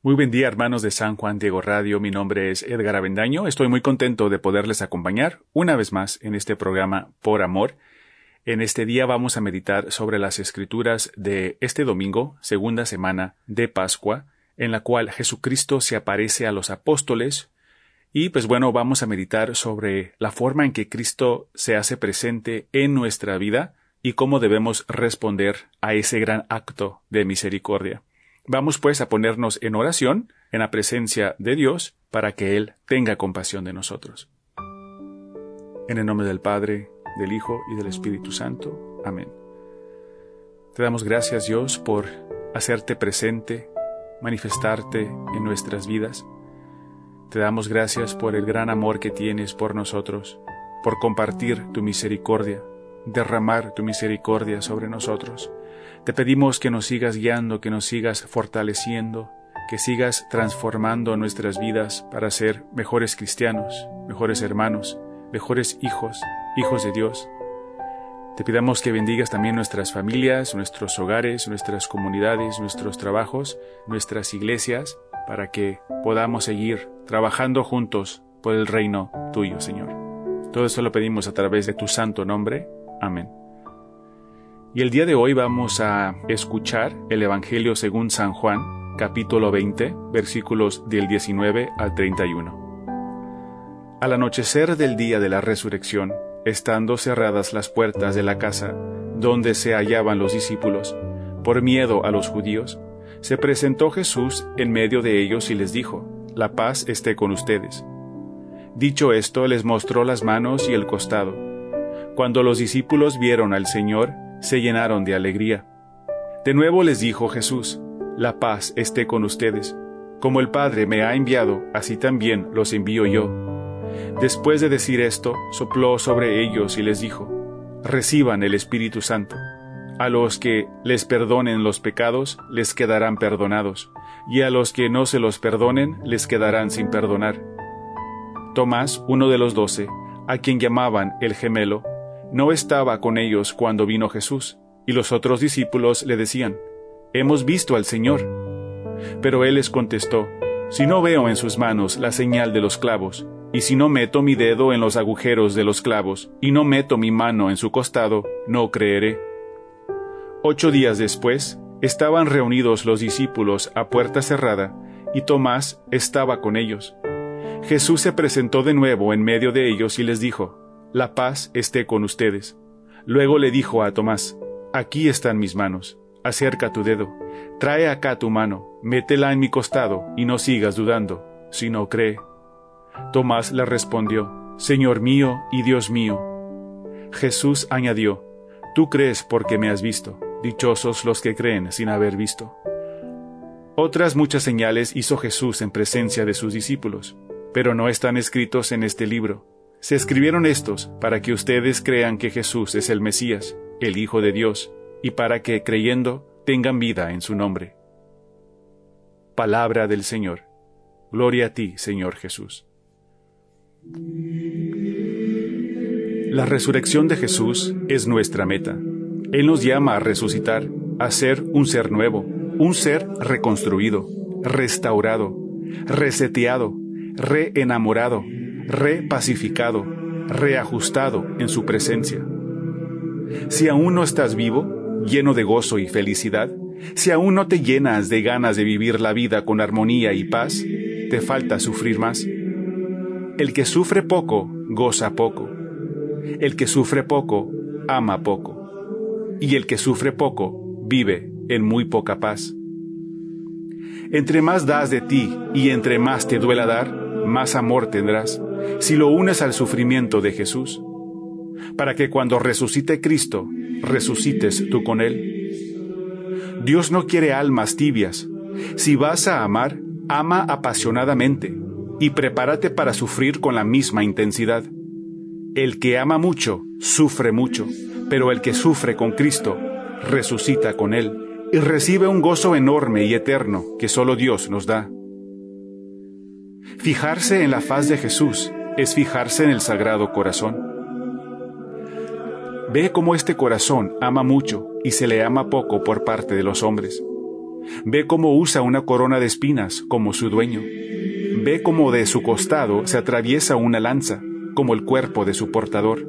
Muy buen día, hermanos de San Juan Diego Radio. Mi nombre es Edgar Avendaño. Estoy muy contento de poderles acompañar una vez más en este programa Por Amor. En este día vamos a meditar sobre las escrituras de este domingo, segunda semana de Pascua, en la cual Jesucristo se aparece a los apóstoles. Y pues bueno, vamos a meditar sobre la forma en que Cristo se hace presente en nuestra vida y cómo debemos responder a ese gran acto de misericordia. Vamos pues a ponernos en oración, en la presencia de Dios, para que Él tenga compasión de nosotros. En el nombre del Padre, del Hijo y del Espíritu Santo. Amén. Te damos gracias Dios por hacerte presente, manifestarte en nuestras vidas. Te damos gracias por el gran amor que tienes por nosotros, por compartir tu misericordia, derramar tu misericordia sobre nosotros. Te pedimos que nos sigas guiando, que nos sigas fortaleciendo, que sigas transformando nuestras vidas para ser mejores cristianos, mejores hermanos, mejores hijos, hijos de Dios. Te pidamos que bendigas también nuestras familias, nuestros hogares, nuestras comunidades, nuestros trabajos, nuestras iglesias, para que podamos seguir trabajando juntos por el reino tuyo, Señor. Todo esto lo pedimos a través de tu santo nombre. Amén. Y el día de hoy vamos a escuchar el Evangelio según San Juan, capítulo 20, versículos del 19 al 31. Al anochecer del día de la resurrección, estando cerradas las puertas de la casa donde se hallaban los discípulos, por miedo a los judíos, se presentó Jesús en medio de ellos y les dijo, La paz esté con ustedes. Dicho esto, les mostró las manos y el costado. Cuando los discípulos vieron al Señor, se llenaron de alegría. De nuevo les dijo Jesús, La paz esté con ustedes. Como el Padre me ha enviado, así también los envío yo. Después de decir esto, sopló sobre ellos y les dijo, Reciban el Espíritu Santo. A los que les perdonen los pecados, les quedarán perdonados, y a los que no se los perdonen, les quedarán sin perdonar. Tomás, uno de los doce, a quien llamaban el gemelo, no estaba con ellos cuando vino Jesús, y los otros discípulos le decían, Hemos visto al Señor. Pero él les contestó, Si no veo en sus manos la señal de los clavos, y si no meto mi dedo en los agujeros de los clavos, y no meto mi mano en su costado, no creeré. Ocho días después, estaban reunidos los discípulos a puerta cerrada, y Tomás estaba con ellos. Jesús se presentó de nuevo en medio de ellos y les dijo, la paz esté con ustedes. Luego le dijo a Tomás, Aquí están mis manos, acerca tu dedo, trae acá tu mano, métela en mi costado, y no sigas dudando, si no cree. Tomás le respondió, Señor mío y Dios mío. Jesús añadió, Tú crees porque me has visto, dichosos los que creen sin haber visto. Otras muchas señales hizo Jesús en presencia de sus discípulos, pero no están escritos en este libro se escribieron estos para que ustedes crean que Jesús es el Mesías, el Hijo de Dios, y para que, creyendo, tengan vida en su nombre. Palabra del Señor. Gloria a ti, Señor Jesús. La resurrección de Jesús es nuestra meta. Él nos llama a resucitar, a ser un ser nuevo, un ser reconstruido, restaurado, reseteado, reenamorado, repacificado, reajustado en su presencia. Si aún no estás vivo, lleno de gozo y felicidad, si aún no te llenas de ganas de vivir la vida con armonía y paz, te falta sufrir más. El que sufre poco, goza poco. El que sufre poco, ama poco. Y el que sufre poco, vive en muy poca paz. Entre más das de ti y entre más te duela dar, más amor tendrás si lo unes al sufrimiento de Jesús, para que cuando resucite Cristo, resucites tú con Él. Dios no quiere almas tibias. Si vas a amar, ama apasionadamente y prepárate para sufrir con la misma intensidad. El que ama mucho, sufre mucho, pero el que sufre con Cristo, resucita con Él y recibe un gozo enorme y eterno que solo Dios nos da. Fijarse en la faz de Jesús es fijarse en el Sagrado Corazón. Ve cómo este corazón ama mucho y se le ama poco por parte de los hombres. Ve cómo usa una corona de espinas como su dueño. Ve cómo de su costado se atraviesa una lanza como el cuerpo de su portador.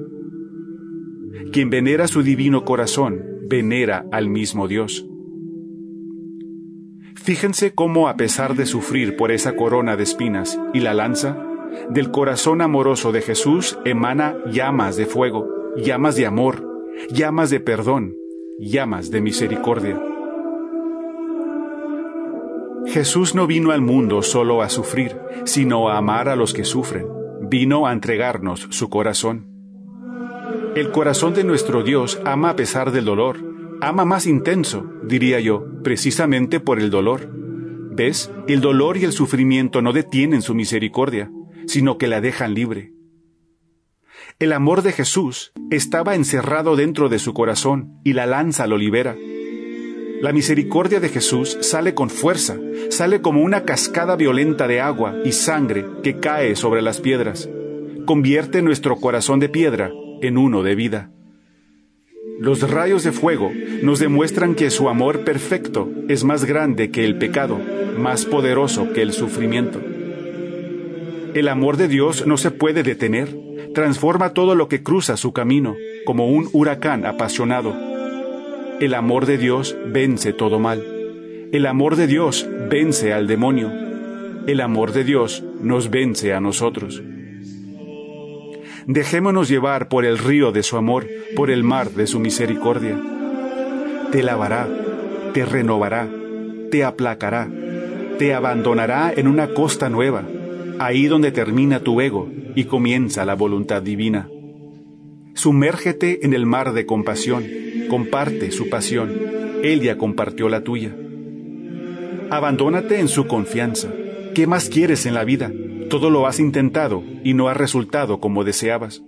Quien venera su divino corazón, venera al mismo Dios. Fíjense cómo a pesar de sufrir por esa corona de espinas y la lanza, del corazón amoroso de Jesús emana llamas de fuego, llamas de amor, llamas de perdón, llamas de misericordia. Jesús no vino al mundo solo a sufrir, sino a amar a los que sufren. Vino a entregarnos su corazón. El corazón de nuestro Dios ama a pesar del dolor, ama más intenso, diría yo, precisamente por el dolor. ¿Ves? El dolor y el sufrimiento no detienen su misericordia, sino que la dejan libre. El amor de Jesús estaba encerrado dentro de su corazón y la lanza lo libera. La misericordia de Jesús sale con fuerza, sale como una cascada violenta de agua y sangre que cae sobre las piedras. Convierte nuestro corazón de piedra en uno de vida. Los rayos de fuego nos demuestran que su amor perfecto es más grande que el pecado, más poderoso que el sufrimiento. El amor de Dios no se puede detener, transforma todo lo que cruza su camino, como un huracán apasionado. El amor de Dios vence todo mal. El amor de Dios vence al demonio. El amor de Dios nos vence a nosotros. Dejémonos llevar por el río de su amor, por el mar de su misericordia. Te lavará, te renovará, te aplacará, te abandonará en una costa nueva ahí donde termina tu ego y comienza la voluntad divina. Sumérgete en el mar de compasión, comparte su pasión, Él ya compartió la tuya. Abandónate en su confianza. ¿Qué más quieres en la vida? Todo lo has intentado y no ha resultado como deseabas.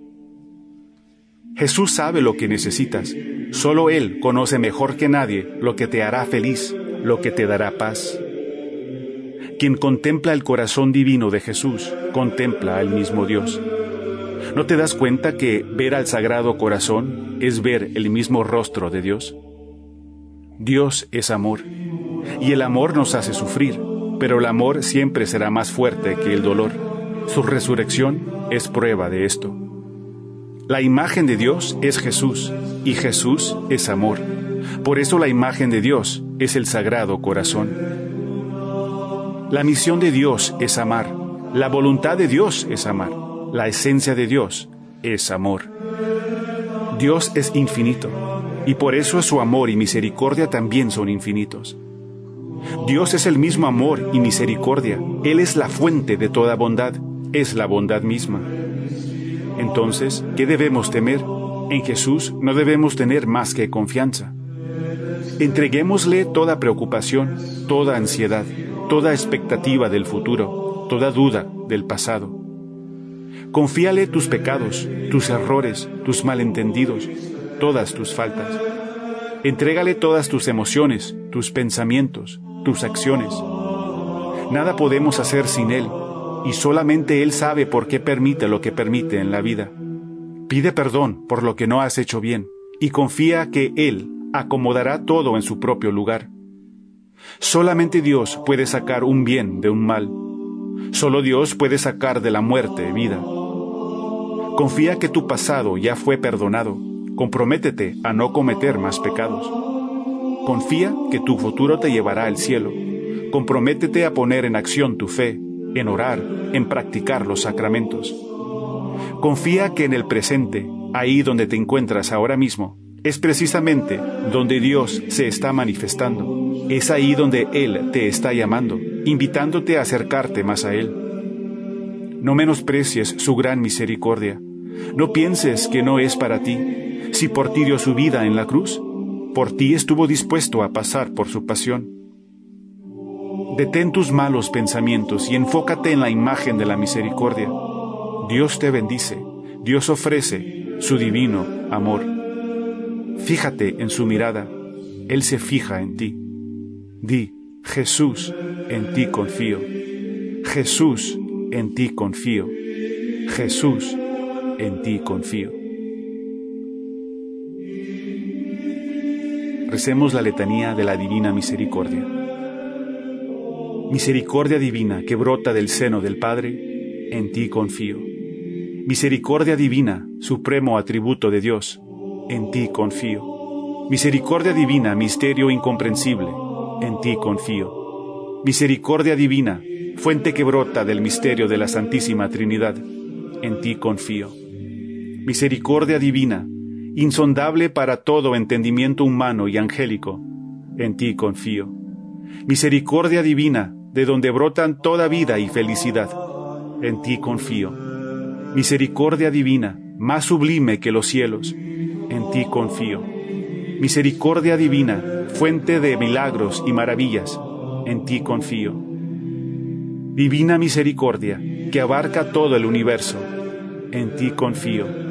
Jesús sabe lo que necesitas. Solo Él conoce mejor que nadie lo que te hará feliz, lo que te dará paz. Quien contempla el corazón divino de Jesús, contempla al mismo Dios. ¿No te das cuenta que ver al Sagrado Corazón es ver el mismo rostro de Dios? Dios es amor, y el amor nos hace sufrir, pero el amor siempre será más fuerte que el dolor. Su resurrección es prueba de esto. La imagen de Dios es Jesús, y Jesús es amor. Por eso la imagen de Dios es el Sagrado Corazón. La misión de Dios es amar. La voluntad de Dios es amar. La esencia de Dios es amor. Dios es infinito y por eso su amor y misericordia también son infinitos. Dios es el mismo amor y misericordia. Él es la fuente de toda bondad, es la bondad misma. Entonces, ¿qué debemos temer? En Jesús no debemos tener más que confianza. Entreguémosle toda preocupación, toda ansiedad, toda expectativa del futuro, toda duda del pasado. Confíale tus pecados, tus errores, tus malentendidos, todas tus faltas. Entrégale todas tus emociones, tus pensamientos, tus acciones. Nada podemos hacer sin Él, y solamente Él sabe por qué permite lo que permite en la vida. Pide perdón por lo que no has hecho bien, y confía que Él acomodará todo en su propio lugar. Solamente Dios puede sacar un bien de un mal. Solo Dios puede sacar de la muerte vida. Confía que tu pasado ya fue perdonado. Comprométete a no cometer más pecados. Confía que tu futuro te llevará al cielo. Comprométete a poner en acción tu fe, en orar, en practicar los sacramentos. Confía que en el presente, ahí donde te encuentras ahora mismo, es precisamente donde Dios se está manifestando. Es ahí donde Él te está llamando, invitándote a acercarte más a Él. No menosprecies su gran misericordia. No pienses que no es para ti. Si por ti dio su vida en la cruz, por ti estuvo dispuesto a pasar por su pasión. Detén tus malos pensamientos y enfócate en la imagen de la misericordia. Dios te bendice, Dios ofrece su divino amor. Fíjate en su mirada, Él se fija en ti. Di, Jesús, en ti confío. Jesús, en ti confío. Jesús, en ti confío. Recemos la letanía de la Divina Misericordia. Misericordia divina que brota del seno del Padre, en ti confío. Misericordia divina, supremo atributo de Dios, en ti confío. Misericordia divina, misterio incomprensible, en ti confío. Misericordia divina, fuente que brota del misterio de la Santísima Trinidad, en ti confío. Misericordia divina, insondable para todo entendimiento humano y angélico, en ti confío. Misericordia divina, de donde brotan toda vida y felicidad, en ti confío. Misericordia divina, más sublime que los cielos, en ti confío. Misericordia divina, fuente de milagros y maravillas, en ti confío. Divina misericordia, que abarca todo el universo, en ti confío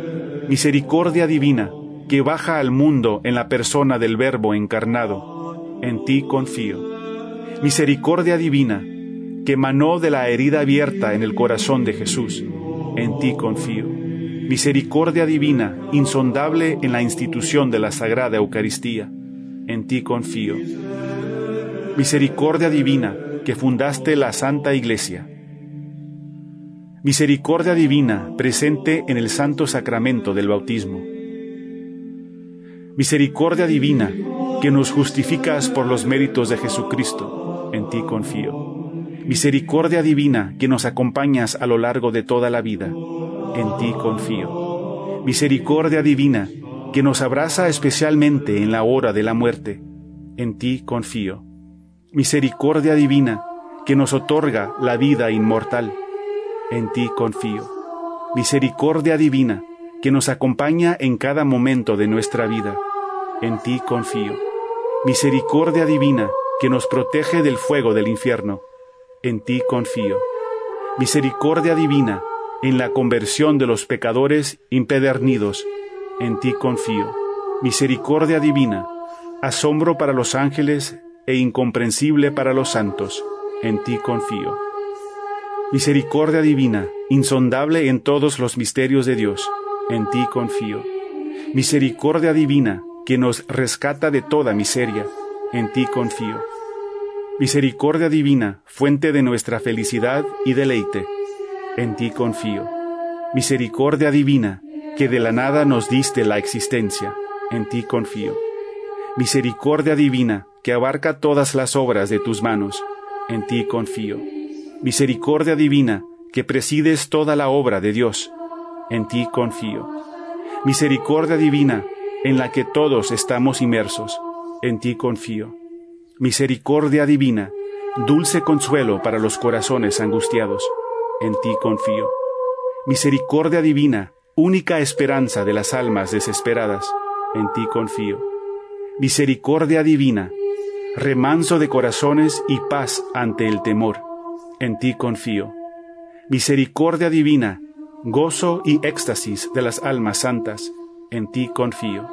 misericordia divina que baja al mundo en la persona del Verbo encarnado, en ti confío. Misericordia divina que emanó de la herida abierta en el corazón de Jesús, en ti confío. Misericordia divina insondable en la institución de la Sagrada Eucaristía, en ti confío. Misericordia divina que fundaste la Santa Iglesia, Misericordia divina presente en el santo sacramento del bautismo. Misericordia divina que nos justificas por los méritos de Jesucristo, en ti confío. Misericordia divina que nos acompañas a lo largo de toda la vida, en ti confío. Misericordia divina que nos abraza especialmente en la hora de la muerte, en ti confío. Misericordia divina que nos otorga la vida inmortal, en ti confío. Misericordia divina, que nos acompaña en cada momento de nuestra vida, en ti confío. Misericordia divina, que nos protege del fuego del infierno, en ti confío. Misericordia divina, en la conversión de los pecadores impedernidos, en ti confío. Misericordia divina, asombro para los ángeles e incomprensible para los santos, en ti confío. Misericordia divina, insondable en todos los misterios de Dios, en ti confío. Misericordia divina, que nos rescata de toda miseria, en ti confío. Misericordia divina, fuente de nuestra felicidad y deleite, en ti confío. Misericordia divina, que de la nada nos diste la existencia, en ti confío. Misericordia divina, que abarca todas las obras de tus manos, en ti confío misericordia divina, que presides toda la obra de Dios, en ti confío. Misericordia divina, en la que todos estamos inmersos, en ti confío. Misericordia divina, dulce consuelo para los corazones angustiados, en ti confío. Misericordia divina, única esperanza de las almas desesperadas, en ti confío. Misericordia divina, remanso de corazones y paz ante el temor, en ti confío. Misericordia divina, gozo y éxtasis de las almas santas, en ti confío.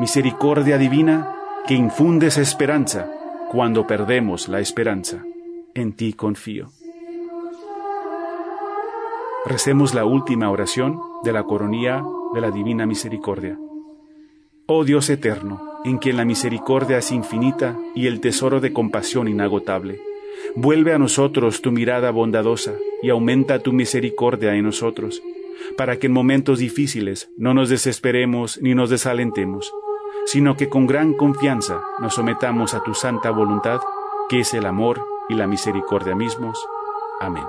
Misericordia divina, que infundes esperanza cuando perdemos la esperanza, en ti confío. Recemos la última oración de la coronía de la Divina Misericordia. Oh Dios eterno, en quien la misericordia es infinita y el tesoro de compasión inagotable Vuelve a nosotros tu mirada bondadosa y aumenta tu misericordia en nosotros, para que en momentos difíciles no nos desesperemos ni nos desalentemos, sino que con gran confianza nos sometamos a tu santa voluntad, que es el amor y la misericordia mismos. Amén.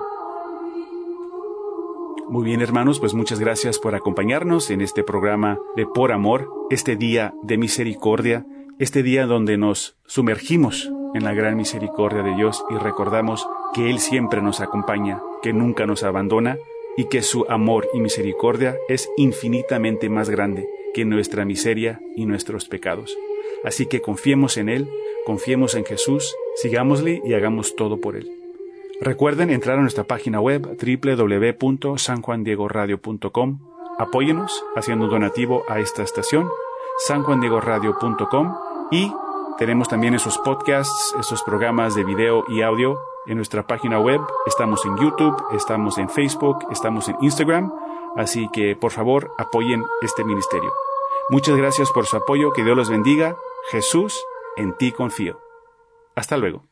Muy bien, hermanos, pues muchas gracias por acompañarnos en este programa de Por Amor, este día de misericordia, este día donde nos sumergimos en la gran misericordia de Dios y recordamos que Él siempre nos acompaña, que nunca nos abandona y que su amor y misericordia es infinitamente más grande que nuestra miseria y nuestros pecados. Así que confiemos en Él, confiemos en Jesús, sigámosle y hagamos todo por Él. Recuerden entrar a nuestra página web www.sanjuandiegoradio.com. Apóyenos haciendo donativo a esta estación, sanjuandiegoradio.com y tenemos también esos podcasts, esos programas de video y audio en nuestra página web. Estamos en YouTube, estamos en Facebook, estamos en Instagram. Así que por favor apoyen este ministerio. Muchas gracias por su apoyo. Que Dios los bendiga. Jesús, en ti confío. Hasta luego.